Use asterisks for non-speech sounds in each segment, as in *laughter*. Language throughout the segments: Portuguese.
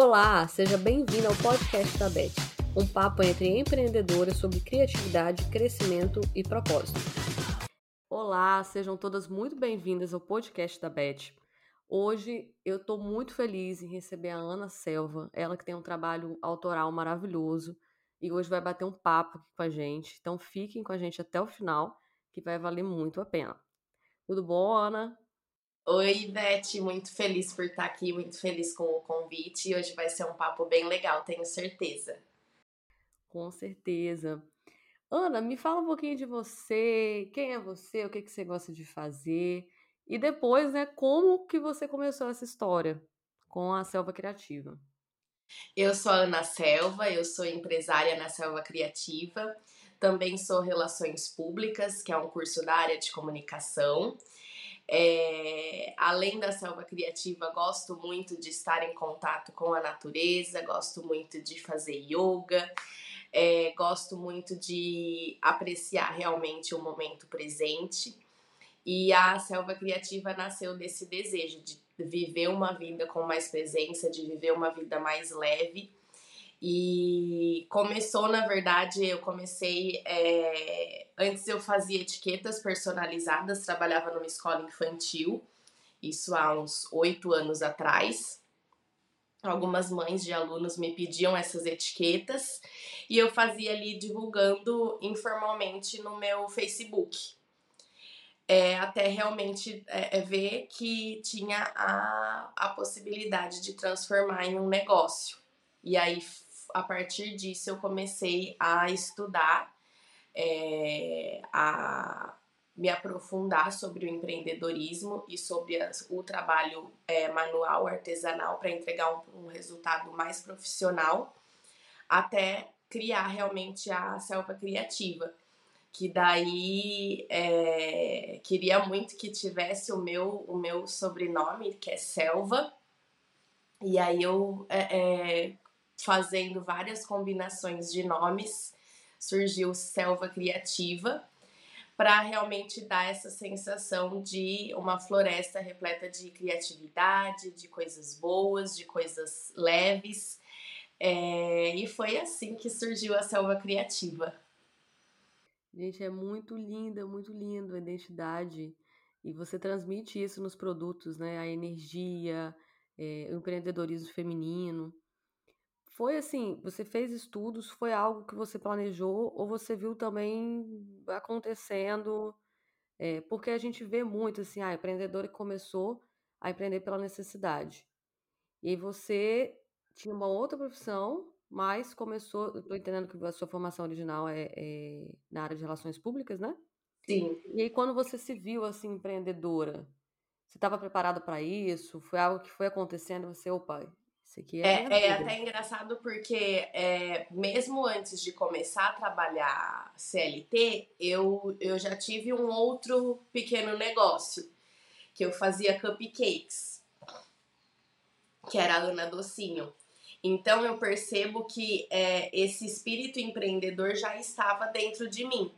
Olá, seja bem-vindo ao podcast da Beth, um papo entre empreendedoras sobre criatividade, crescimento e propósito. Olá, sejam todas muito bem-vindas ao podcast da Beth. Hoje eu estou muito feliz em receber a Ana Selva, ela que tem um trabalho autoral maravilhoso e hoje vai bater um papo com a gente. Então fiquem com a gente até o final, que vai valer muito a pena. Tudo bom, Ana? Oi, Beth, muito feliz por estar aqui, muito feliz com o convite. Hoje vai ser um papo bem legal, tenho certeza. Com certeza. Ana, me fala um pouquinho de você, quem é você, o que, que você gosta de fazer e depois, né, como que você começou essa história com a Selva Criativa. Eu sou a Ana Selva, eu sou empresária na Selva Criativa, também sou Relações Públicas, que é um curso da área de comunicação. É, além da selva criativa, gosto muito de estar em contato com a natureza, gosto muito de fazer yoga, é, gosto muito de apreciar realmente o momento presente. E a selva criativa nasceu desse desejo de viver uma vida com mais presença, de viver uma vida mais leve e começou, na verdade, eu comecei. É... Antes eu fazia etiquetas personalizadas, trabalhava numa escola infantil, isso há uns oito anos atrás. Algumas mães de alunos me pediam essas etiquetas e eu fazia ali divulgando informalmente no meu Facebook. É, até realmente é, é ver que tinha a, a possibilidade de transformar em um negócio. E aí a partir disso eu comecei a estudar, é, a me aprofundar sobre o empreendedorismo e sobre as, o trabalho é, manual, artesanal, para entregar um, um, resultado mais profissional, até criar realmente a selva criativa. Que daí é, queria muito que tivesse o meu, o meu sobrenome, que é Selva. E aí eu é, fazendo várias combinações de nomes, surgiu Selva Criativa, para realmente dar essa sensação de uma floresta repleta de criatividade, de coisas boas, de coisas leves. É, e foi assim que surgiu a Selva Criativa. Gente, é muito linda, muito lindo a identidade. E você transmite isso nos produtos, né? A energia, é, o empreendedorismo feminino. Foi assim, você fez estudos, foi algo que você planejou ou você viu também acontecendo? É, porque a gente vê muito assim, ah, empreendedor que começou a empreender pela necessidade. E aí você tinha uma outra profissão, mas começou. Tô entendendo que a sua formação original é, é na área de relações públicas, né? Sim. E aí, quando você se viu assim, empreendedora, você estava preparada para isso? Foi algo que foi acontecendo? Você, opa, isso aqui é, é, é até engraçado porque é, mesmo antes de começar a trabalhar CLT, eu, eu já tive um outro pequeno negócio que eu fazia cupcakes, que era a Ana Docinho. Então eu percebo que é, esse espírito empreendedor já estava dentro de mim.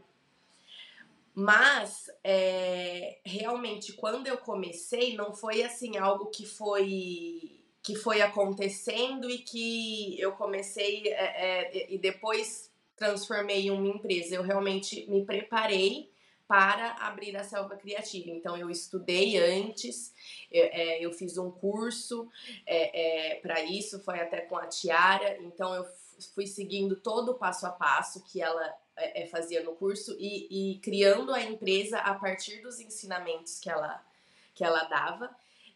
Mas é, realmente quando eu comecei, não foi assim algo que foi que foi acontecendo e que eu comecei é, é, e depois transformei em uma empresa. Eu realmente me preparei para abrir a selva criativa. Então eu estudei antes, eu, é, eu fiz um curso é, é, para isso, foi até com a Tiara. Então eu fui seguindo todo o passo a passo que ela é, fazia no curso e, e criando a empresa a partir dos ensinamentos que ela que ela dava.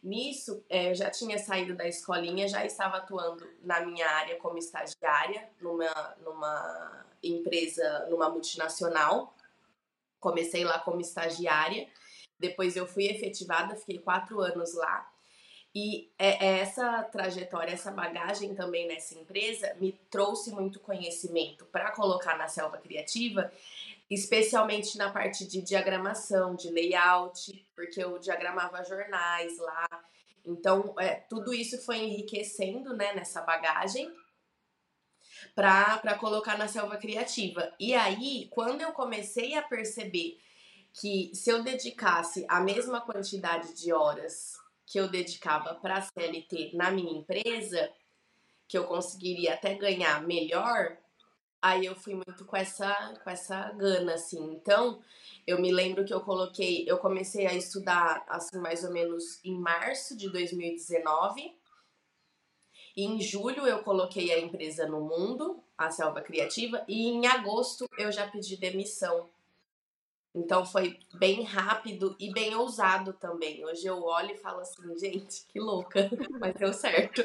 Nisso, é, eu já tinha saído da escolinha, já estava atuando na minha área como estagiária, numa, numa empresa, numa multinacional. Comecei lá como estagiária, depois eu fui efetivada, fiquei quatro anos lá. E é, é essa trajetória, essa bagagem também nessa empresa me trouxe muito conhecimento para colocar na selva criativa especialmente na parte de diagramação, de layout, porque eu diagramava jornais lá. Então, é, tudo isso foi enriquecendo né, nessa bagagem para colocar na selva criativa. E aí, quando eu comecei a perceber que se eu dedicasse a mesma quantidade de horas que eu dedicava para a CLT na minha empresa, que eu conseguiria até ganhar melhor, aí eu fui muito com essa, com essa gana, assim. Então, eu me lembro que eu coloquei, eu comecei a estudar, assim, mais ou menos em março de 2019. E em julho eu coloquei a empresa no mundo, a Selva Criativa, e em agosto eu já pedi demissão. Então foi bem rápido e bem ousado também. Hoje eu olho e falo assim, gente, que louca, *laughs* mas deu certo.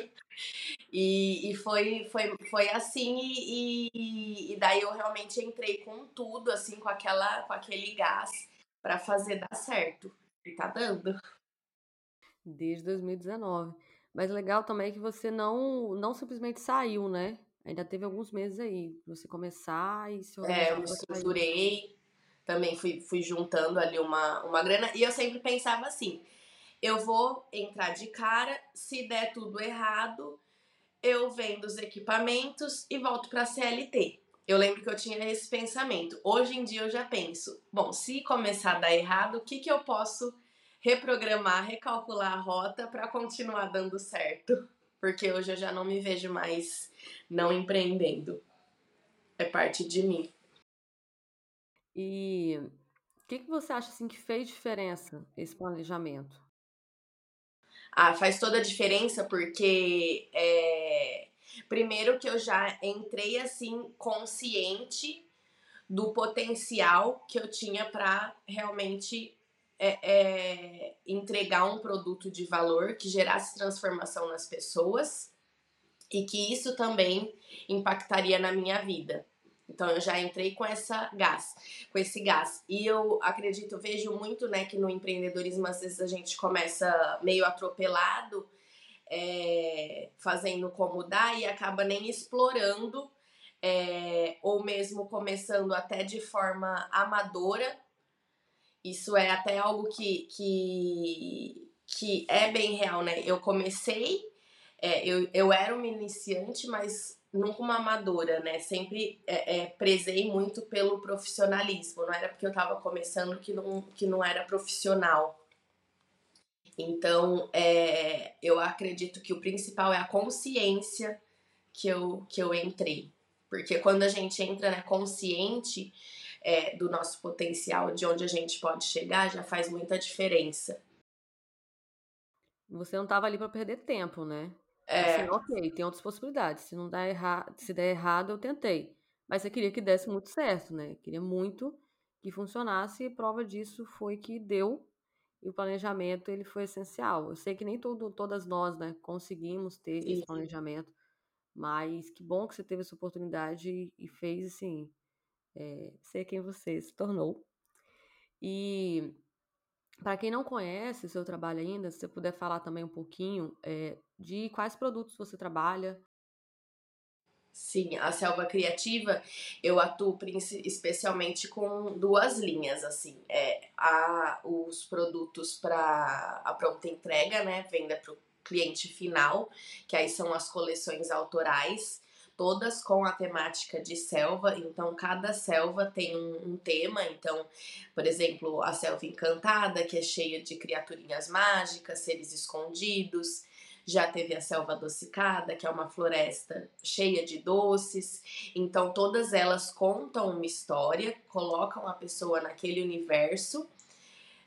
E, e foi, foi, foi assim, e, e, daí eu realmente entrei com tudo, assim, com, aquela, com aquele gás para fazer dar certo. E tá dando. Desde 2019. Mas legal também é que você não, não simplesmente saiu, né? Ainda teve alguns meses aí, você começar e se organizar. É, eu me estruturei, também fui, fui juntando ali uma, uma grana. E eu sempre pensava assim: eu vou entrar de cara, se der tudo errado, eu vendo os equipamentos e volto para CLT. Eu lembro que eu tinha esse pensamento. Hoje em dia eu já penso, bom, se começar a dar errado, o que, que eu posso reprogramar, recalcular a rota para continuar dando certo? Porque hoje eu já não me vejo mais não empreendendo. É parte de mim. E o que, que você acha assim que fez diferença esse planejamento? Ah, faz toda a diferença porque é, primeiro que eu já entrei assim consciente do potencial que eu tinha para realmente é, é, entregar um produto de valor que gerasse transformação nas pessoas e que isso também impactaria na minha vida. Então eu já entrei com essa gás, com esse gás. E eu acredito, vejo muito, né, que no empreendedorismo às vezes a gente começa meio atropelado, é, fazendo como dá e acaba nem explorando, é, ou mesmo começando até de forma amadora. Isso é até algo que, que, que é bem real, né? Eu comecei, é, eu, eu era uma iniciante, mas nunca uma amadora, né? Sempre é, é, prezei muito pelo profissionalismo. Não era porque eu estava começando que não, que não era profissional. Então, é, eu acredito que o principal é a consciência que eu, que eu entrei. Porque quando a gente entra né, consciente é, do nosso potencial, de onde a gente pode chegar, já faz muita diferença. Você não estava ali para perder tempo, né? É. Assim, ok, tem outras possibilidades. Se não dá errado, se der errado, eu tentei. Mas você queria que desse muito certo, né? Queria muito que funcionasse e prova disso foi que deu. E o planejamento ele foi essencial. Eu sei que nem todo, todas nós, né, conseguimos ter Sim. esse planejamento, mas que bom que você teve essa oportunidade e fez assim é, ser quem você se tornou. E para quem não conhece seu trabalho ainda, se você puder falar também um pouquinho é, de quais produtos você trabalha. Sim, a Selva Criativa eu atuo especialmente com duas linhas, assim, é os produtos para a pronta entrega, né, venda para o cliente final, que aí são as coleções autorais, todas com a temática de selva, então cada selva tem um, um, tema, então, por exemplo, a selva encantada, que é cheia de criaturinhas mágicas, seres escondidos, já teve a selva adocicada, que é uma floresta cheia de doces, então todas elas contam uma história, colocam a pessoa naquele universo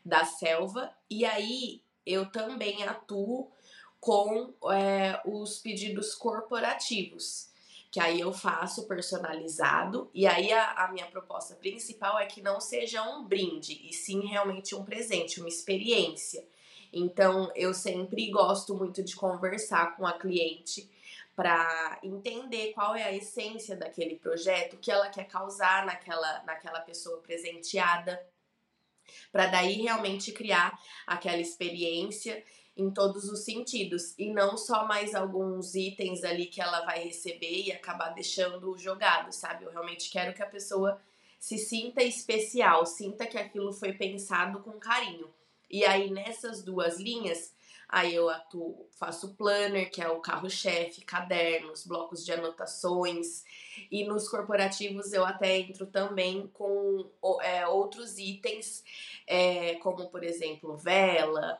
da selva, e aí eu também atuo com é, os pedidos corporativos que aí eu faço personalizado, e aí a, a, minha proposta principal é que não seja um brinde, e sim realmente um presente, uma experiência. Então eu sempre gosto muito de conversar com a cliente para entender qual é a essência daquele projeto, o que ela quer causar naquela, naquela pessoa presenteada, para daí realmente criar aquela experiência em todos os sentidos e não só mais alguns itens ali que ela vai receber e acabar deixando jogado, sabe? Eu realmente quero que a pessoa se sinta especial, sinta que aquilo foi pensado com carinho. E aí nessas duas linhas, aí eu atuo, faço planner, que é o carro-chefe, cadernos, blocos de anotações, e nos corporativos eu até entro também com é, outros itens, é, como por exemplo vela,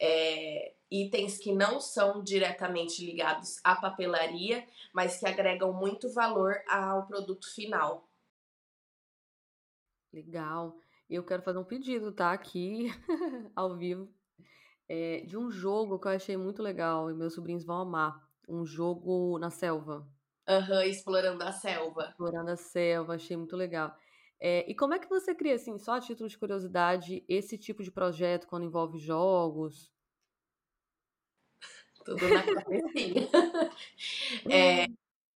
é, itens que não são diretamente ligados à papelaria, mas que agregam muito valor ao produto final. Legal. Eu quero fazer um pedido, tá? Aqui, *laughs* ao vivo, é, de um jogo que eu achei muito legal e meus sobrinhos vão amar. Um jogo na selva. Aham, uhum, explorando a selva. Explorando a selva, achei muito legal. É, e como é que você cria, assim, só a título de curiosidade, esse tipo de projeto quando envolve jogos? Tudo na cabecinha. *laughs* é,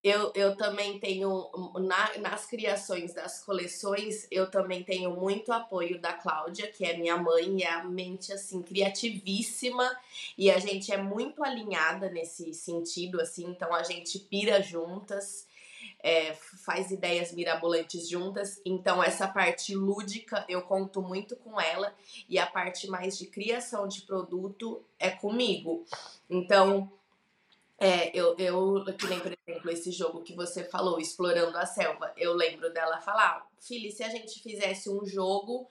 eu, eu também tenho, na, nas criações das coleções, eu também tenho muito apoio da Cláudia, que é minha mãe, e é a mente, assim, criativíssima, e a gente é muito alinhada nesse sentido, assim, então a gente pira juntas, é, faz ideias mirabolantes juntas, então essa parte lúdica eu conto muito com ela, e a parte mais de criação de produto é comigo. Então, é, eu, eu, que nem, por exemplo, esse jogo que você falou, Explorando a Selva, eu lembro dela falar, filha, se a gente fizesse um jogo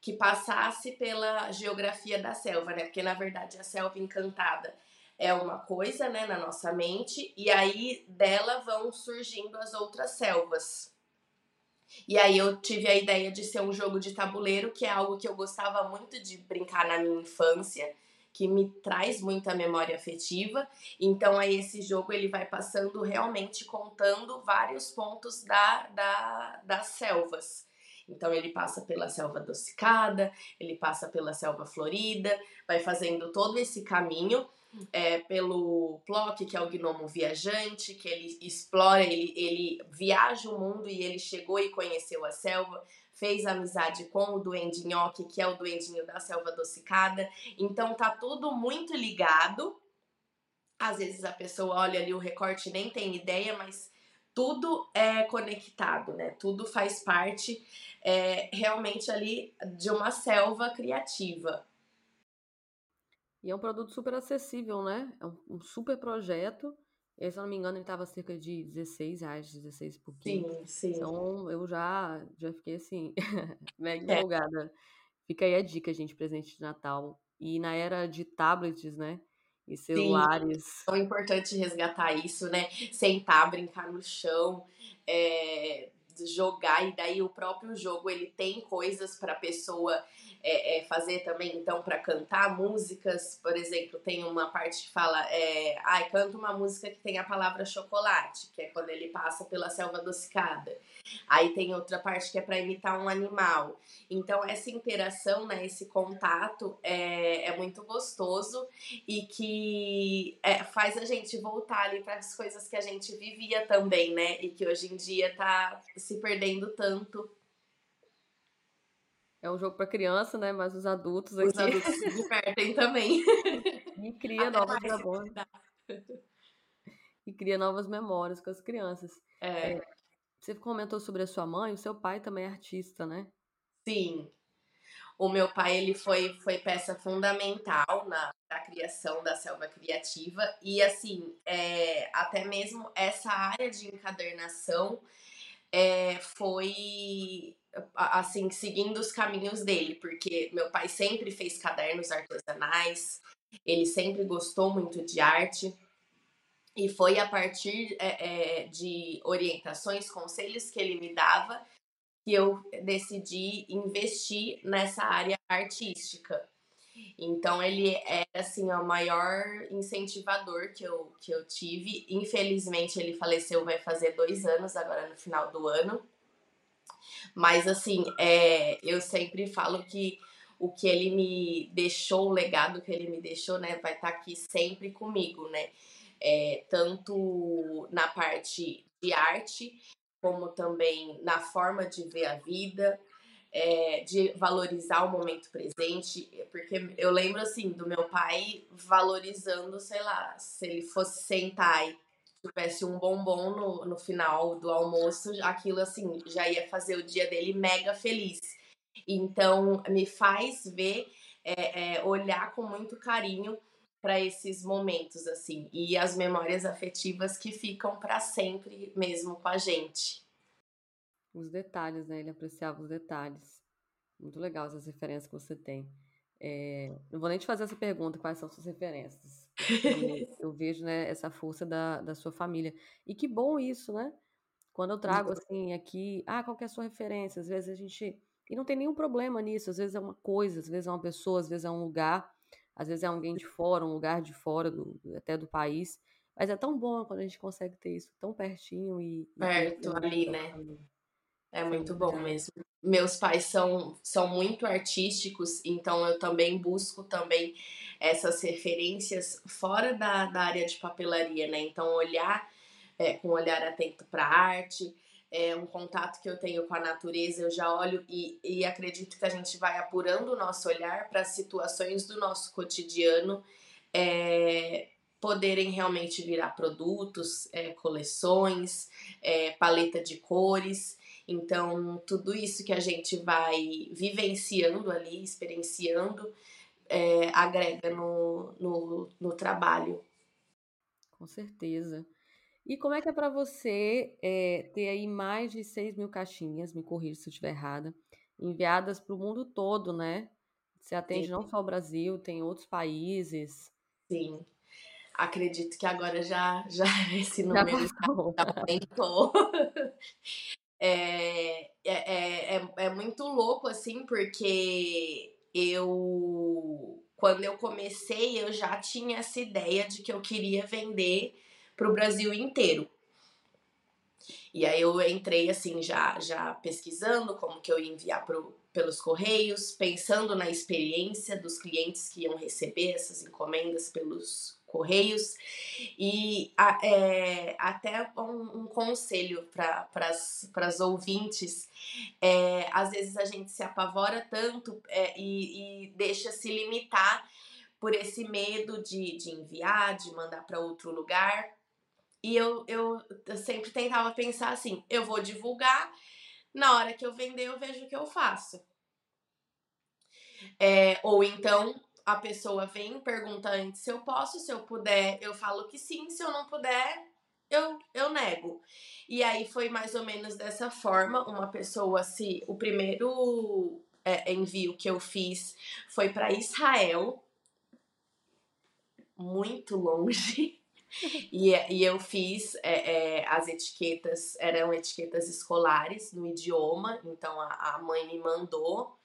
que passasse pela geografia da selva, né? Porque na verdade a selva encantada é uma coisa, né, na nossa mente, e aí dela vão surgindo as outras selvas. E aí eu tive a ideia de ser um jogo de tabuleiro, que é algo que eu gostava muito de brincar na minha infância que me traz muita memória afetiva. Então aí esse jogo ele vai passando realmente contando vários pontos da, da, das selvas. Então ele passa pela selva adocicada, ele passa pela selva florida, vai fazendo todo esse caminho é, pelo Plock, que é o gnomo viajante, que ele explora, ele, ele viaja o mundo e ele chegou e conheceu a selva fez amizade com o Duende Nhoque, que é o duendinho da selva adocicada. Então tá tudo muito ligado. Às vezes a pessoa olha ali o recorte nem tem ideia, mas tudo é conectado, né? Tudo faz parte é, realmente ali de uma selva criativa. E é um produto super acessível, né? É um, um super projeto se eu não me engano, ele estava cerca de 16 reais, 16 por quilo. Sim, sim. Então eu já, já fiquei assim, *laughs* mega é. empolgada. Fica aí a dica, gente, presente de Natal. E na era de tablets, né? E celulares. Sim, é tão importante resgatar isso, né? Sentar, brincar no chão, é, jogar, e daí o próprio jogo ele tem coisas para pessoa é, é, fazer também, então, para cantar músicas, por exemplo, tem uma parte que fala, é, ai, canta uma música que tem a palavra chocolate, que é quando ele passa pela selva adocicada. Aí tem outra parte que é para imitar um animal. Então, essa interação, né, esse contato é, é muito gostoso e que é, faz a gente voltar ali para as coisas que a gente vivia também, né, e que hoje em dia tá se perdendo tanto é um jogo para criança, né? Mas os adultos aqui. Os adultos se *laughs* divertem também. E cria Até novas memórias. E cria novas memórias com as crianças. É. é. Você comentou sobre a sua mãe, o seu pai também é artista, né? Sim. O meu pai ele foi, foi peça fundamental na, na criação da selva criativa e assim é, até mesmo essa área de encadernação é, foi assim, seguindo os caminhos dele, porque meu pai sempre fez cadernos artesanais, ele sempre gostou muito de arte. E foi a partir é, é, de orientações, conselhos que ele me dava, que eu decidi investir nessa área artística. Então ele é assim o maior incentivador que eu, que eu tive. Infelizmente ele faleceu vai fazer dois anos agora no final do ano. Mas assim, é, eu sempre falo que o que ele me deixou, o legado que ele me deixou, né, vai estar tá aqui sempre comigo, né? É, tanto na parte de arte, como também na forma de ver a vida, é, de valorizar o momento presente, porque eu lembro assim do meu pai valorizando, sei lá, se ele fosse sentar e tivesse um bombom no, no final do almoço, aquilo assim já ia fazer o dia dele mega feliz. Então me faz ver, é, é, olhar com muito carinho para esses momentos assim e as memórias afetivas que ficam para sempre mesmo com a gente. Os detalhes, né? Ele apreciava os detalhes. Muito legal essas referências que você tem. É, não vou nem te fazer essa pergunta, quais são suas referências, *laughs* eu vejo, né, essa força da, da sua família. E que bom isso, né? Quando eu trago assim aqui, ah, qual que é a sua referência? Às vezes a gente. E não tem nenhum problema nisso, às vezes é uma coisa, às vezes é uma pessoa, às vezes é um lugar, às vezes é alguém de fora, um lugar de fora, do, até do país. Mas é tão bom quando a gente consegue ter isso tão pertinho e. e Perto ali, né? É muito bom mesmo. Meus pais são, são muito artísticos, então eu também busco também essas referências fora da, da área de papelaria, né? Então olhar é, com um olhar atento para a arte, é um contato que eu tenho com a natureza, eu já olho e, e acredito que a gente vai apurando o nosso olhar para situações do nosso cotidiano é, poderem realmente virar produtos, é, coleções, é, paleta de cores. Então, tudo isso que a gente vai vivenciando ali, experienciando, é, agrega no, no, no, trabalho. Com certeza. E como é que é para você é, ter aí mais de 6 mil caixinhas, me corrija se eu estiver errada, enviadas para o mundo todo, né? Você atende Sim. não só o Brasil, tem outros países. Sim. Acredito que agora já, já *laughs* esse número já aumentou. *laughs* É, é, é, é, é muito louco, assim, porque eu. Quando eu comecei, eu já tinha essa ideia de que eu queria vender para o Brasil inteiro. E aí eu entrei assim já já pesquisando como que eu ia enviar pro, pelos correios, pensando na experiência dos clientes que iam receber essas encomendas pelos Correios. E é, até um, um conselho para as ouvintes: é, às vezes a gente se apavora tanto é, e, e deixa se limitar por esse medo de, de enviar, de mandar para outro lugar. E eu, eu, eu sempre tentava pensar assim: eu vou divulgar, na hora que eu vender, eu vejo o que eu faço. É, ou então a pessoa vem, pergunta antes se eu posso, se eu puder, eu falo que sim, se eu não puder, eu, eu nego. E aí foi mais ou menos dessa forma, uma pessoa se o primeiro é, envio que eu fiz foi para Israel, muito longe. *laughs* E, e eu fiz é, é, as etiquetas, eram etiquetas escolares no idioma, então a, a mãe me mandou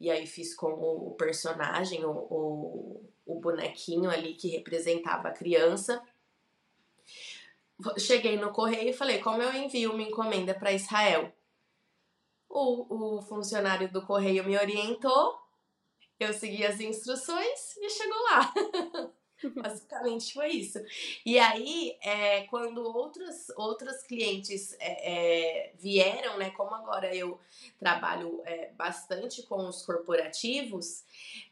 e aí fiz com o personagem, o, o, o bonequinho ali que representava a criança. Cheguei no correio e falei: como eu envio uma encomenda para Israel? O, o funcionário do correio me orientou, eu segui as instruções e chegou lá. *laughs* *laughs* Basicamente foi isso. E aí, é, quando outros, outros clientes é, é, vieram, né? Como agora eu trabalho é, bastante com os corporativos,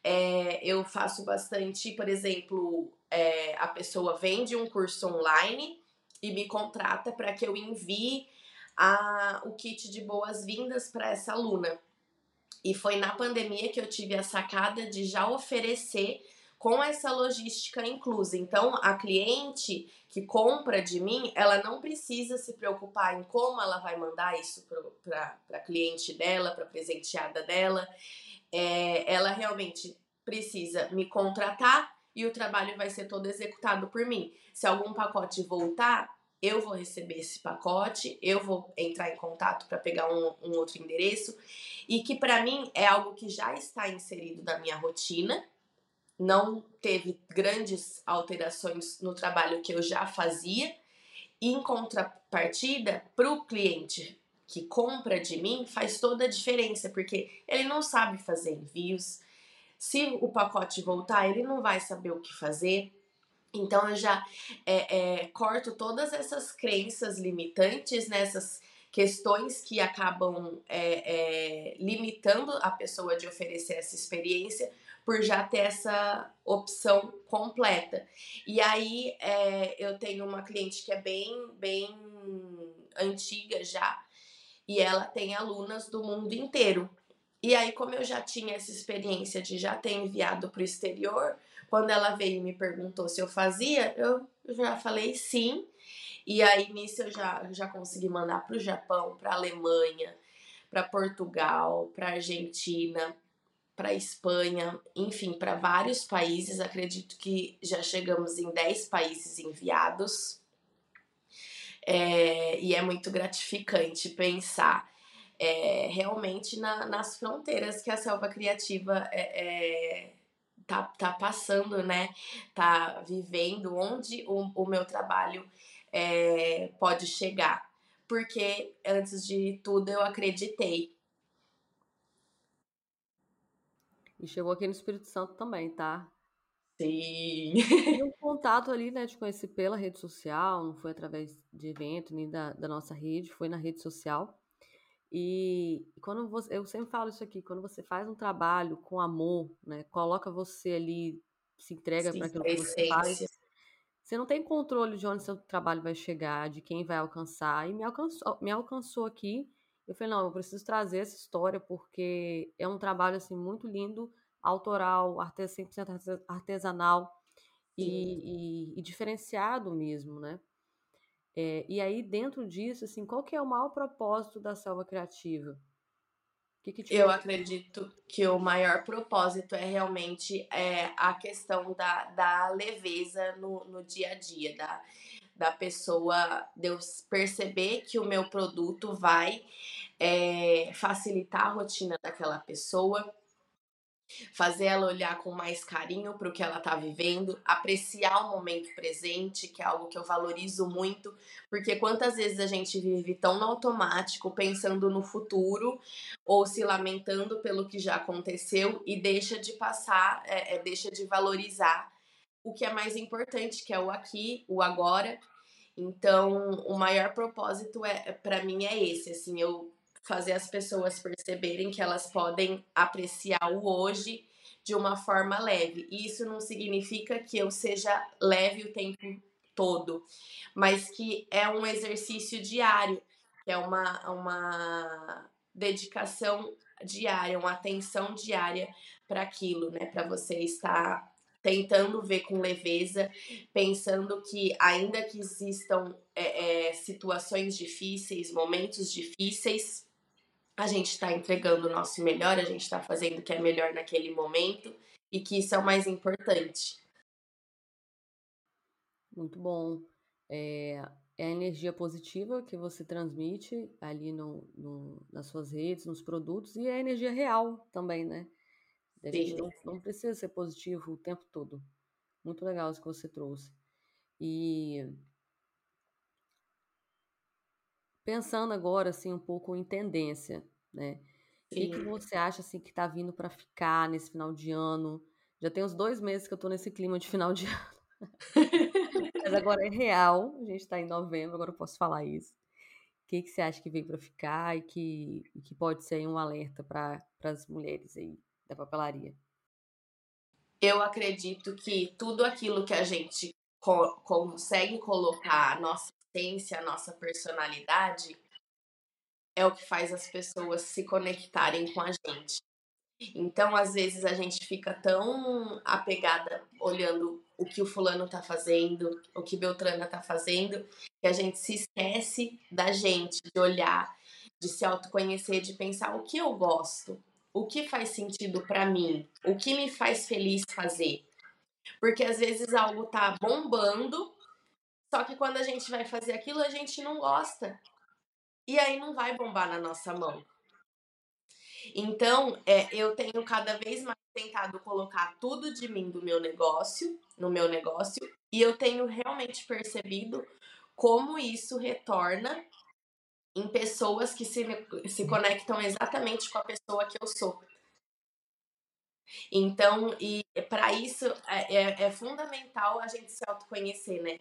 é, eu faço bastante, por exemplo, é, a pessoa vende um curso online e me contrata para que eu envie a, o kit de boas-vindas para essa aluna. E foi na pandemia que eu tive a sacada de já oferecer com essa logística inclusa. Então, a cliente que compra de mim, ela não precisa se preocupar em como ela vai mandar isso para a cliente dela, para a presenteada dela. É, ela realmente precisa me contratar e o trabalho vai ser todo executado por mim. Se algum pacote voltar, eu vou receber esse pacote, eu vou entrar em contato para pegar um, um outro endereço e que para mim é algo que já está inserido na minha rotina não teve grandes alterações no trabalho que eu já fazia. Em contrapartida, para o cliente que compra de mim, faz toda a diferença, porque ele não sabe fazer envios. Se o pacote voltar, ele não vai saber o que fazer. Então eu já é, é, corto todas essas crenças limitantes, nessas né, questões que acabam é, é, limitando a pessoa de oferecer essa experiência por já ter essa opção completa. E aí é, eu tenho uma cliente que é bem, bem antiga já, e ela tem alunas do mundo inteiro. E aí, como eu já tinha essa experiência de já ter enviado para o exterior, quando ela veio e me perguntou se eu fazia, eu já falei sim. E aí, nisso, eu já, já consegui mandar para o Japão, para a Alemanha, para Portugal, para Argentina, para Espanha, enfim, para vários países. Acredito que já chegamos em 10 países enviados. É, e é muito gratificante pensar é, realmente na, nas fronteiras que a selva criativa é, é, tá, tá passando, né? Tá vivendo, onde o, o meu trabalho é, pode chegar. Porque antes de tudo eu acreditei. E chegou aqui no Espírito Santo também, tá? Sim. E o contato ali, né, de conhecer pela rede social, não foi através de evento, nem da, da nossa rede, foi na rede social. E quando você, eu sempre falo isso aqui, quando você faz um trabalho com amor, né, coloca você ali, se entrega para aquilo que você faz, você não tem controle de onde seu trabalho vai chegar, de quem vai alcançar. E me alcançou, me alcançou aqui. Eu falei, não, eu preciso trazer essa história porque é um trabalho assim muito lindo, autoral, 100% artesanal e, e, e diferenciado mesmo, né? É, e aí, dentro disso, assim, qual que é o maior propósito da selva criativa? Que que Eu acredito que o maior propósito é realmente é, a questão da, da leveza no, no dia a dia, da, da pessoa, Deus perceber que o meu produto vai é, facilitar a rotina daquela pessoa, fazer ela olhar com mais carinho para o que ela está vivendo, apreciar o momento presente, que é algo que eu valorizo muito, porque quantas vezes a gente vive tão no automático, pensando no futuro ou se lamentando pelo que já aconteceu e deixa de passar, é, é, deixa de valorizar o que é mais importante, que é o aqui, o agora. Então, o maior propósito é, para mim é esse, assim, eu fazer as pessoas perceberem que elas podem apreciar o hoje de uma forma leve. E isso não significa que eu seja leve o tempo todo, mas que é um exercício diário, que é uma, uma dedicação diária, uma atenção diária para aquilo, né? Para você estar tentando ver com leveza, pensando que ainda que existam é, é, situações difíceis, momentos difíceis, a gente está entregando o nosso melhor, a gente está fazendo o que é melhor naquele momento e que isso é o mais importante. Muito bom. É, é a energia positiva que você transmite ali no, no, nas suas redes, nos produtos, e é a energia real também, né? Não, não, precisa ser positivo o tempo todo. Muito legal isso que você trouxe. E Pensando agora, assim, um pouco em tendência, né? O que, que você acha, assim, que tá vindo para ficar nesse final de ano? Já tem uns dois meses que eu tô nesse clima de final de *laughs* ano. Mas agora é real, a gente tá em novembro, agora eu posso falar isso. O que, que você acha que veio para ficar e que, que pode ser um alerta para as mulheres aí da papelaria? Eu acredito que tudo aquilo que a gente co consegue colocar a nossa essência, a nossa personalidade, é o que faz as pessoas se conectarem com a gente. Então, às vezes, a gente fica tão apegada olhando o que o fulano tá fazendo, o que Beltrana tá fazendo, que a gente se esquece da gente, de olhar, de se autoconhecer, de pensar o que eu gosto, o que faz sentido para mim, o que me faz feliz fazer. Porque às vezes algo tá bombando só que quando a gente vai fazer aquilo, a gente não gosta. E aí não vai bombar na nossa mão. Então, é, eu tenho cada vez mais tentado colocar tudo de mim do meu negócio, no meu negócio, e eu tenho realmente percebido como isso retorna em pessoas que se, se conectam exatamente com a pessoa que eu sou. Então, e para isso é, é, é fundamental a gente se autoconhecer, né?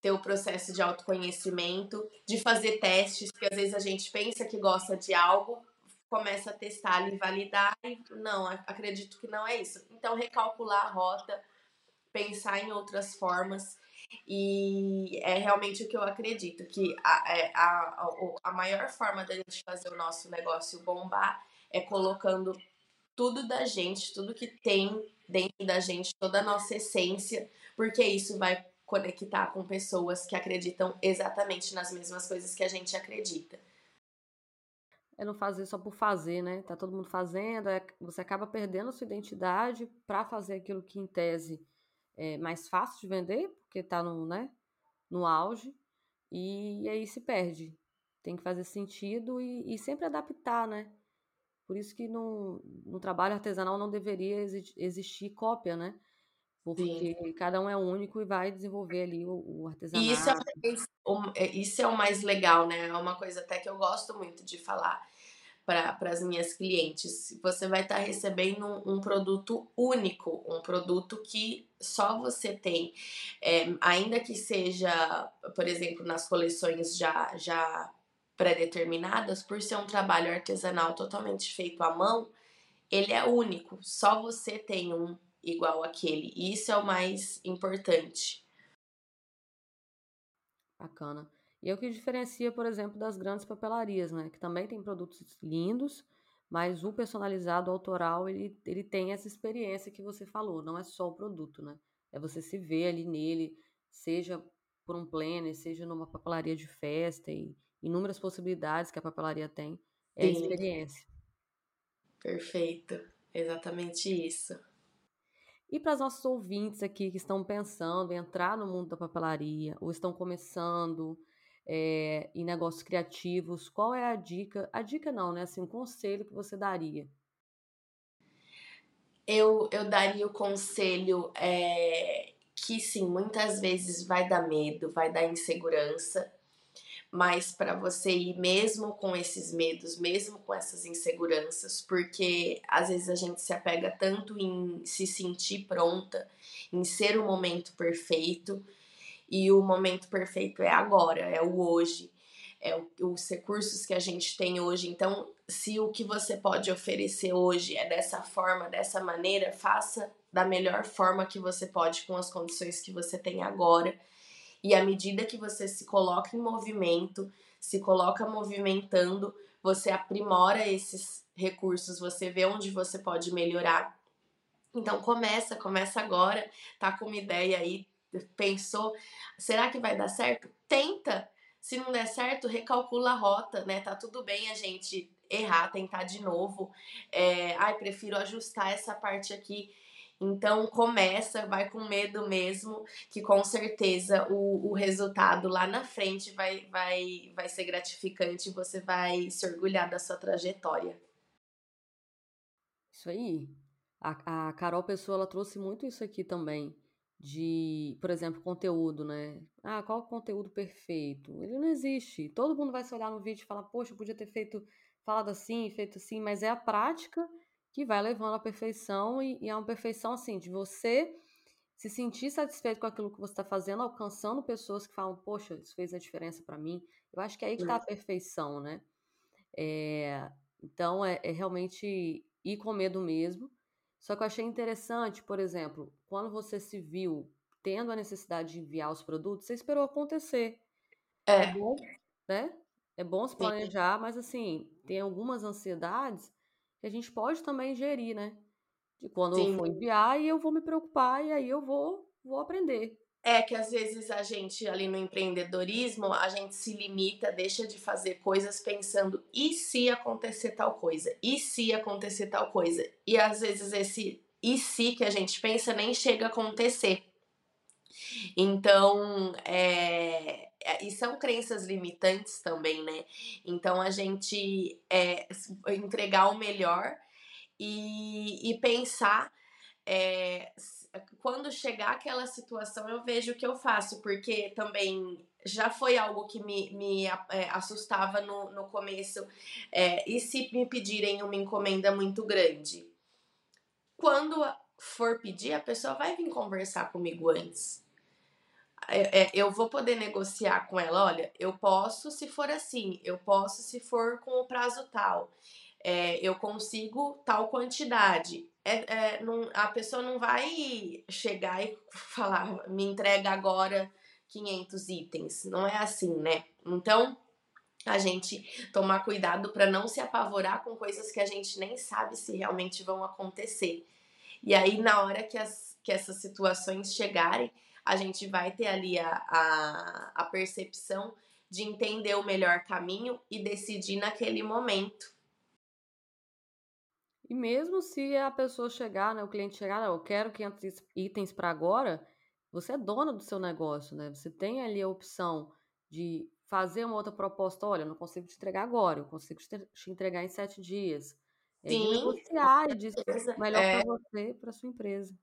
ter o processo de autoconhecimento, de fazer testes, porque às vezes a gente pensa que gosta de algo, começa a testar e validar, e não, acredito que não é isso. Então, recalcular a rota, pensar em outras formas, e é realmente o que eu acredito, que a, é, a, a, a maior forma da gente fazer o nosso negócio bombar é colocando tudo da gente, tudo que tem dentro da gente, toda a nossa essência, porque isso vai conectar com pessoas que acreditam exatamente nas mesmas coisas que a gente acredita. é não fazer só por fazer, né? Tá todo mundo fazendo, é, você acaba perdendo a sua identidade para fazer aquilo que, em tese, é mais fácil de vender, porque tá no, né, no auge, e, aí se perde. Tem que fazer sentido e, e sempre adaptar, né? Por isso que no, no trabalho artesanal não deveria existir cópia, né? Porque Sim. cada um é único e vai desenvolver ali o, o artesanato. E isso é, é, isso é o mais legal, né? É uma coisa até que eu gosto muito de falar para as minhas clientes. Você vai estar tá recebendo um, um, produto único, um produto que só você tem. É, ainda que seja, por exemplo, nas coleções já, já pré-determinadas, por ser um trabalho artesanal totalmente feito à mão, ele é único. Só você tem um igual aquele. E isso é o mais importante. Bacana. E é o que diferencia, por exemplo, das grandes papelarias, né? Que também tem produtos lindos, mas o personalizado, o autoral, ele, ele tem essa experiência que você falou. Não é só o produto, né? É você se ver ali nele, seja por um planner, seja numa papelaria de festa e inúmeras possibilidades que a papelaria tem. É Sim. a experiência. Perfeito. Exatamente isso. E para os nossos ouvintes aqui que estão pensando em entrar no mundo da papelaria ou estão começando é, em negócios criativos, qual é a dica? A dica não, né? Assim, um conselho que você daria? Eu, eu daria o conselho é, que sim, muitas vezes vai dar medo, vai dar insegurança, mas para você ir mesmo com esses medos, mesmo com essas inseguranças, porque às vezes a gente se apega tanto em se sentir pronta, em ser o momento perfeito, e o momento perfeito é agora, é o hoje, é o, os recursos que a gente tem hoje. Então, se o que você pode oferecer hoje é dessa forma, dessa maneira, faça da melhor forma que você pode com as condições que você tem agora e à medida que você se coloca em movimento, se coloca movimentando, você aprimora esses recursos, você vê onde você pode melhorar. Então começa, começa agora, tá com uma ideia aí, pensou, será que vai dar certo? Tenta. Se não der certo, recalcula a rota, né? Tá tudo bem a gente errar, tentar de novo. É, ai, prefiro ajustar essa parte aqui. Então começa, vai com medo mesmo, que com certeza o, o resultado lá na frente vai, vai, vai ser gratificante, você vai se orgulhar da sua trajetória. Isso aí. A, a Carol Pessoa ela trouxe muito isso aqui também. De, por exemplo, conteúdo, né? Ah, qual o conteúdo perfeito? Ele não existe. Todo mundo vai se olhar no vídeo e falar, poxa, eu podia ter feito, falado assim, feito assim, mas é a prática que vai levando à perfeição e, e a uma perfeição assim de você se sentir satisfeito com aquilo que você está fazendo, alcançando pessoas que falam, poxa, isso fez a diferença para mim. Eu acho que é aí que está a perfeição, né? É, então é, é, realmente ir com medo mesmo. Só que eu achei interessante, por exemplo, quando você se viu tendo a necessidade de enviar os produtos, você esperou acontecer. É, é bom, né? É bom se planejar, Sim. mas assim, tem algumas ansiedades que a gente pode também gerir, né? De quando Sim. eu for enviar e eu vou me preocupar e aí eu vou, vou aprender. É que às vezes a gente ali no empreendedorismo, a gente se limita, deixa de fazer coisas pensando e se acontecer tal coisa? E se acontecer tal coisa? E às vezes esse e se que a gente pensa nem chega a acontecer. Então, é, é, e são crenças limitantes também, né? Então a gente é, entregar o melhor e, e pensar é, quando chegar aquela situação eu vejo o que eu faço, porque também já foi algo que me, me é, assustava no, no começo. É, e se me pedirem uma encomenda muito grande? Quando for pedir, a pessoa vai vir conversar comigo antes. É, é, eu vou poder negociar com ela, olha, eu posso se for assim, eu posso se for com o prazo tal, é, eu consigo tal quantidade. É, é, não, a pessoa não vai chegar e *laughs* falar, me entrega agora 500 itens, não é assim, né? Então, a gente tomar cuidado para não se apavorar com coisas que a gente nem sabe se realmente vão acontecer. E aí, na hora que, as, que essas situações chegarem, a gente vai ter ali a, a, a percepção de entender o melhor caminho e decidir naquele momento. E mesmo se a pessoa chegar, né, o cliente chegar, eu quero 500 itens para agora, você é dona do seu negócio, né? Você tem ali a opção de fazer uma outra proposta. Olha, eu não consigo te entregar agora, eu consigo te entregar em sete dias. É de negociar e de melhor é... para você, para sua empresa.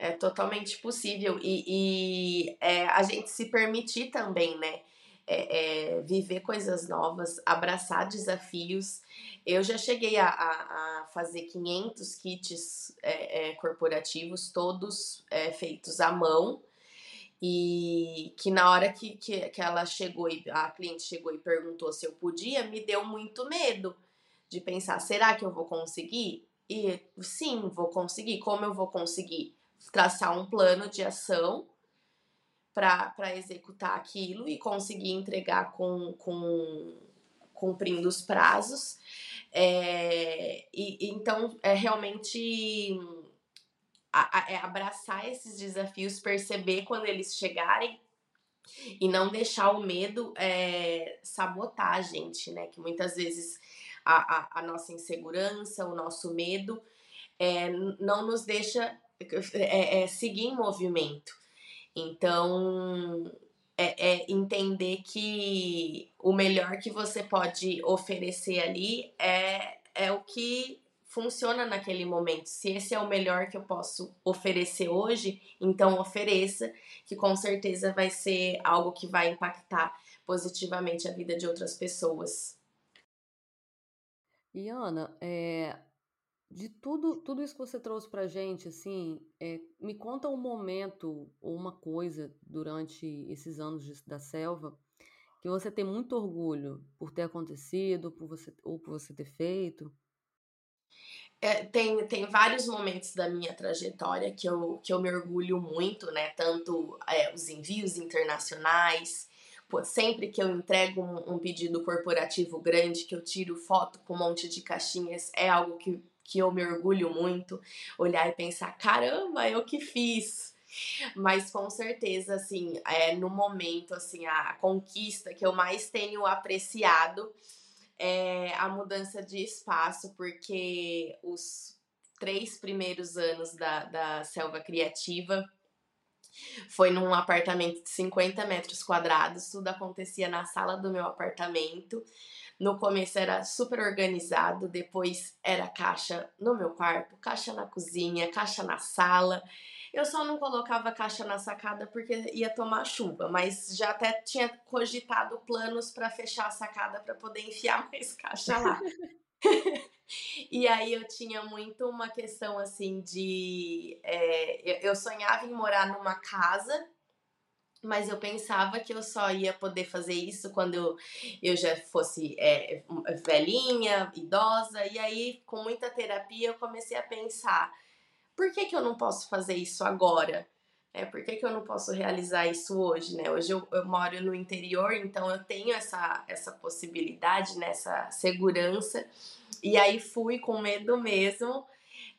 É totalmente possível. E, e é, a gente se permitir também, né? É, é, viver coisas novas, abraçar desafios. Eu já cheguei a, a, a fazer 500 kits é, é, corporativos, todos é, feitos à mão. E que na hora que, que, que ela chegou e a cliente chegou e perguntou se eu podia, me deu muito medo de pensar: será que eu vou conseguir? E sim, vou conseguir. Como eu vou conseguir? Traçar um plano de ação para executar aquilo e conseguir entregar com, com cumprindo os prazos. É, e, então, é realmente é abraçar esses desafios, perceber quando eles chegarem e não deixar o medo é, sabotar a gente, né? Que muitas vezes a, a, a nossa insegurança, o nosso medo é, não nos deixa é, é, seguir em movimento. Então, é, é, entender que o melhor que você pode oferecer ali é, é o que funciona naquele momento. Se esse é o melhor que eu posso oferecer hoje, então ofereça, que com certeza vai ser algo que vai impactar positivamente a vida de outras pessoas. E Ana, é, de tudo, tudo isso que você trouxe pra gente, assim, é, me conta um momento ou uma coisa durante esses anos de, da selva que você tem muito orgulho por ter acontecido, por você, ou por você ter feito. É, tem, tem vários momentos da minha trajetória que eu, que eu me orgulho muito, né? Tanto é, os envios internacionais, sempre que eu entrego um, um, pedido corporativo grande, que eu tiro foto com um monte de caixinhas, é algo que, que eu me orgulho muito. Olhar e pensar, caramba, eu que fiz. Mas com certeza, assim, é, no momento, assim, a conquista que eu mais tenho apreciado é a mudança de espaço, porque os três primeiros anos da, da Selva Criativa foi num apartamento de 50 metros quadrados, tudo acontecia na sala do meu apartamento. No começo era super organizado, depois era caixa no meu quarto, caixa na cozinha, caixa na sala. Eu só não colocava caixa na sacada porque ia tomar chuva, mas já até tinha cogitado planos para fechar a sacada para poder enfiar *laughs* mais caixa lá. *laughs* e aí eu tinha muito uma questão assim de. É, eu sonhava em morar numa casa mas eu pensava que eu só ia poder fazer isso quando eu, eu já fosse é, velhinha, idosa, e aí com muita terapia eu comecei a pensar por que, que eu não posso fazer isso agora? É, por que, que eu não posso realizar isso hoje, né? Hoje eu, eu moro no interior, então eu tenho essa, essa possibilidade, né? segurança. E aí fui com medo mesmo.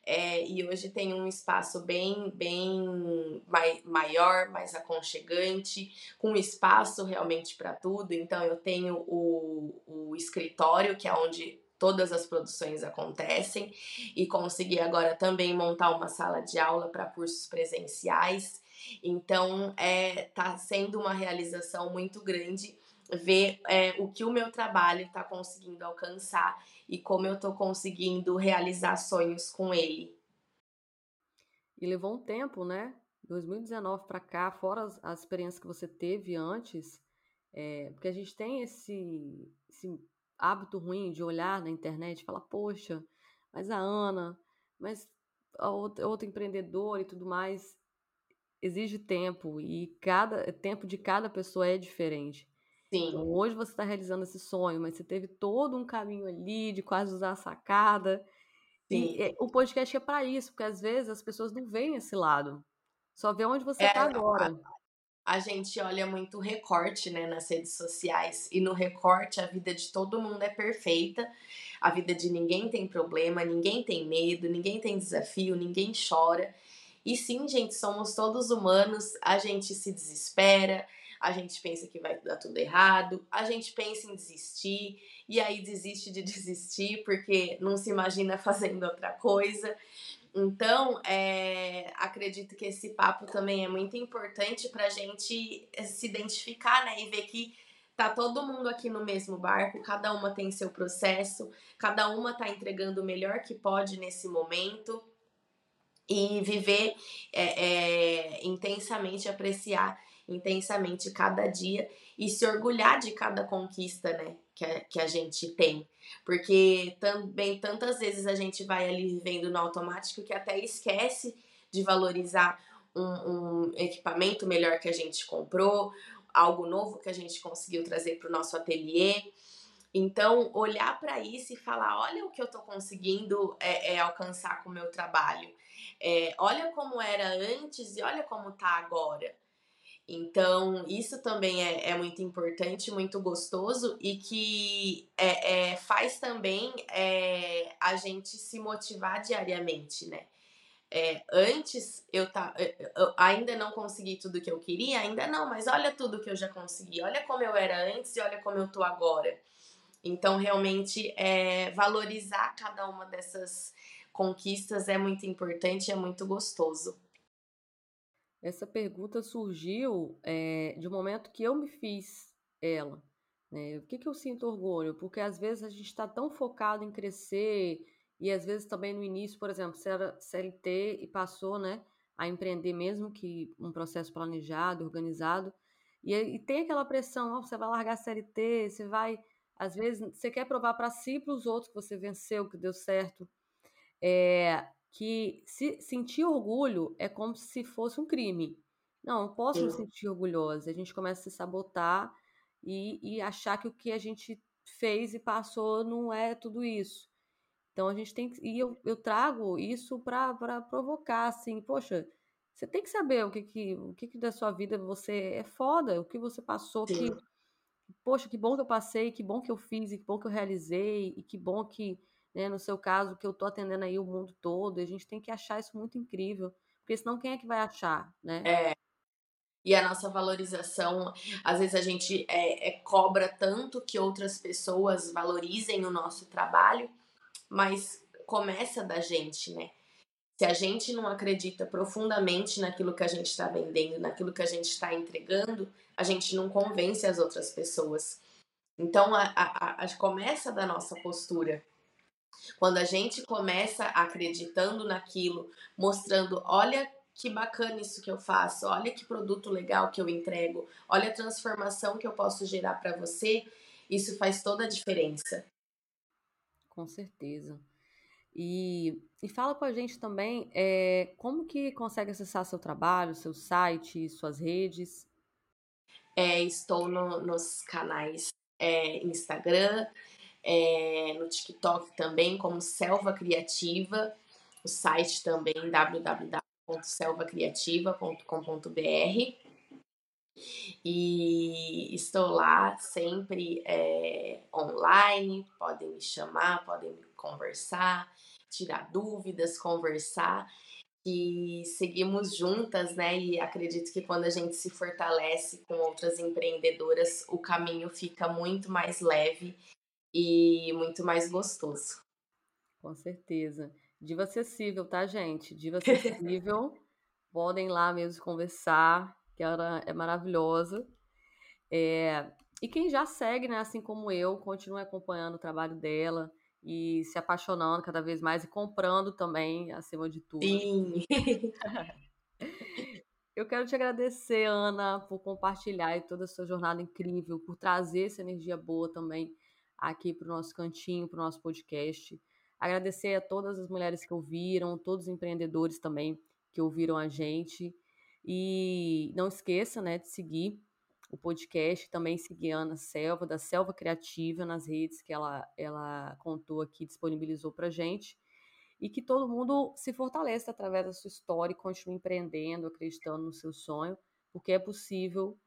É, e hoje tem um espaço bem, bem mai, maior, mais aconchegante, com espaço realmente para tudo. Então eu tenho o, o escritório, que é onde todas as produções acontecem e consegui agora também montar uma sala de aula para cursos presenciais. Então, é, tá sendo uma realização muito grande ver é, o que o meu trabalho está conseguindo alcançar e como eu estou conseguindo realizar sonhos com ele. E levou um tempo, né? 2019 para cá, fora as, as, experiências que você teve antes, é, porque a gente tem esse, esse hábito ruim de olhar na internet e falar, poxa, mas a Ana, mas a outra, empreendedora e tudo mais, exige tempo e cada tempo de cada pessoa é diferente. Sim. Então, hoje você está realizando esse sonho, mas você teve todo um caminho ali de quase usar a sacada. Sim. E é, o podcast é para isso, porque às vezes as pessoas não veem esse lado. Só vê onde você está é, agora a gente olha muito recorte, né, nas redes sociais. E no recorte a vida de todo mundo é perfeita. A vida de ninguém tem problema, ninguém tem medo, ninguém tem desafio, ninguém chora. E sim, gente, somos todos humanos, a gente se desespera, a gente pensa que vai dar tudo errado, a gente pensa em desistir, e aí desiste de *laughs* desistir porque não se imagina fazendo outra coisa. Então, é, acredito que esse papo também é muito importante para a gente se identificar, né? E ver que tá todo mundo aqui no mesmo barco, cada uma tem seu processo, cada uma tá entregando o melhor que pode nesse momento e viver é, é, intensamente, apreciar intensamente cada dia e se orgulhar de cada conquista, né, que a, que a gente tem. Porque também tantas vezes a gente vai ali vivendo no automático que até esquece de valorizar um, um equipamento melhor que a gente comprou, algo novo que a gente conseguiu trazer para o nosso ateliê. Então, olhar para isso e falar: olha o que eu estou conseguindo é, é, alcançar com o meu trabalho. É, olha como era antes e olha como está agora. Então, isso também é, é, muito importante, muito gostoso e que é, é faz também é, a gente se motivar diariamente, né? É, antes eu, tá, eu ainda não consegui tudo que eu queria, ainda não, mas olha tudo que eu já consegui, olha como eu era antes e olha como eu tô agora. Então, realmente, é, valorizar cada uma dessas conquistas é muito importante, é muito gostoso. Essa pergunta surgiu é, de um momento que eu me fiz ela. Né? O que, que eu sinto orgulho? Porque às vezes a gente está tão focado em crescer, e às vezes também no início, por exemplo, você era CLT e passou né, a empreender mesmo que um processo planejado, organizado, e, e tem aquela pressão, oh, você vai largar a CLT, você vai, às vezes, você quer provar para si e para os outros que você venceu, que deu certo. É, que se sentir orgulho é como se fosse um crime. Não, não posso me sentir orgulhosa. A gente começa a se sabotar e, e achar que o que a gente fez e passou não é tudo isso. Então a gente tem que. E eu, eu trago isso para provocar, assim, poxa, você tem que saber o que, que, o que, que da sua vida você é foda, o que você passou, Sim. que. Poxa, que bom que eu passei, que bom que eu fiz, e que bom que eu realizei, e que bom que né? No seu caso, que eu tô atendendo aí o mundo todo, a gente tem que achar isso muito incrível, porque senão quem é que vai achar, né? É. E a nossa valorização, às vezes a gente é, é, cobra tanto que outras pessoas valorizem o nosso trabalho, mas começa da gente, né? Se a gente não acredita profundamente naquilo que a gente está vendendo, naquilo que a gente está entregando, a gente não convence as outras pessoas. Então, a, a, a, começa da nossa postura. Quando a gente começa acreditando naquilo, mostrando, olha que bacana isso que eu faço, olha que produto legal que eu entrego, olha a transformação que eu posso gerar para você, isso faz toda a diferença. Com certeza. E, e fala com a gente também é, como que consegue acessar seu trabalho, seu site, suas redes. É, estou no, nos canais é, Instagram, é, no TikTok também, como Selva Criativa, o site também www.selvacriativa.com.br. E estou lá sempre é, online, podem me chamar, podem conversar, tirar dúvidas, conversar. E seguimos juntas, né? E acredito que quando a gente se fortalece com outras empreendedoras, o caminho fica muito mais leve e muito mais gostoso. Com certeza. Diva acessível, tá, gente? Diva *laughs* acessível. Podem lá mesmo conversar, que ela é maravilhosa. É... E quem já segue, né, assim como eu, continue acompanhando o trabalho dela e se apaixonando cada vez mais e comprando também, acima de tudo. Sim. *laughs* Eu quero te agradecer, Ana, por compartilhar toda a sua jornada incrível, por trazer essa energia boa também aqui para o nosso cantinho, para o nosso podcast. Agradecer a todas as mulheres que ouviram, todos os empreendedores também que ouviram a gente. E não esqueça né, de seguir o podcast, também seguir a Ana Selva, da Selva Criativa, nas redes que ela, ela contou aqui, disponibilizou para gente. E que todo mundo se fortaleça através da sua história e continue empreendendo, acreditando no seu sonho, porque é possível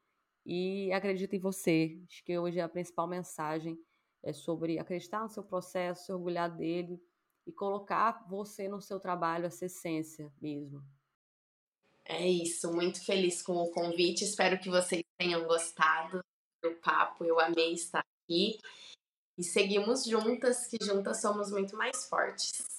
e acredita em você. Acho que hoje é a principal mensagem é sobre acreditar no seu processo, se orgulhar dele e colocar você no seu trabalho, essa essência mesmo. É isso, muito feliz com o convite. Espero que vocês tenham gostado do papo. Eu amei estar aqui. E seguimos juntas, que juntas somos muito mais fortes.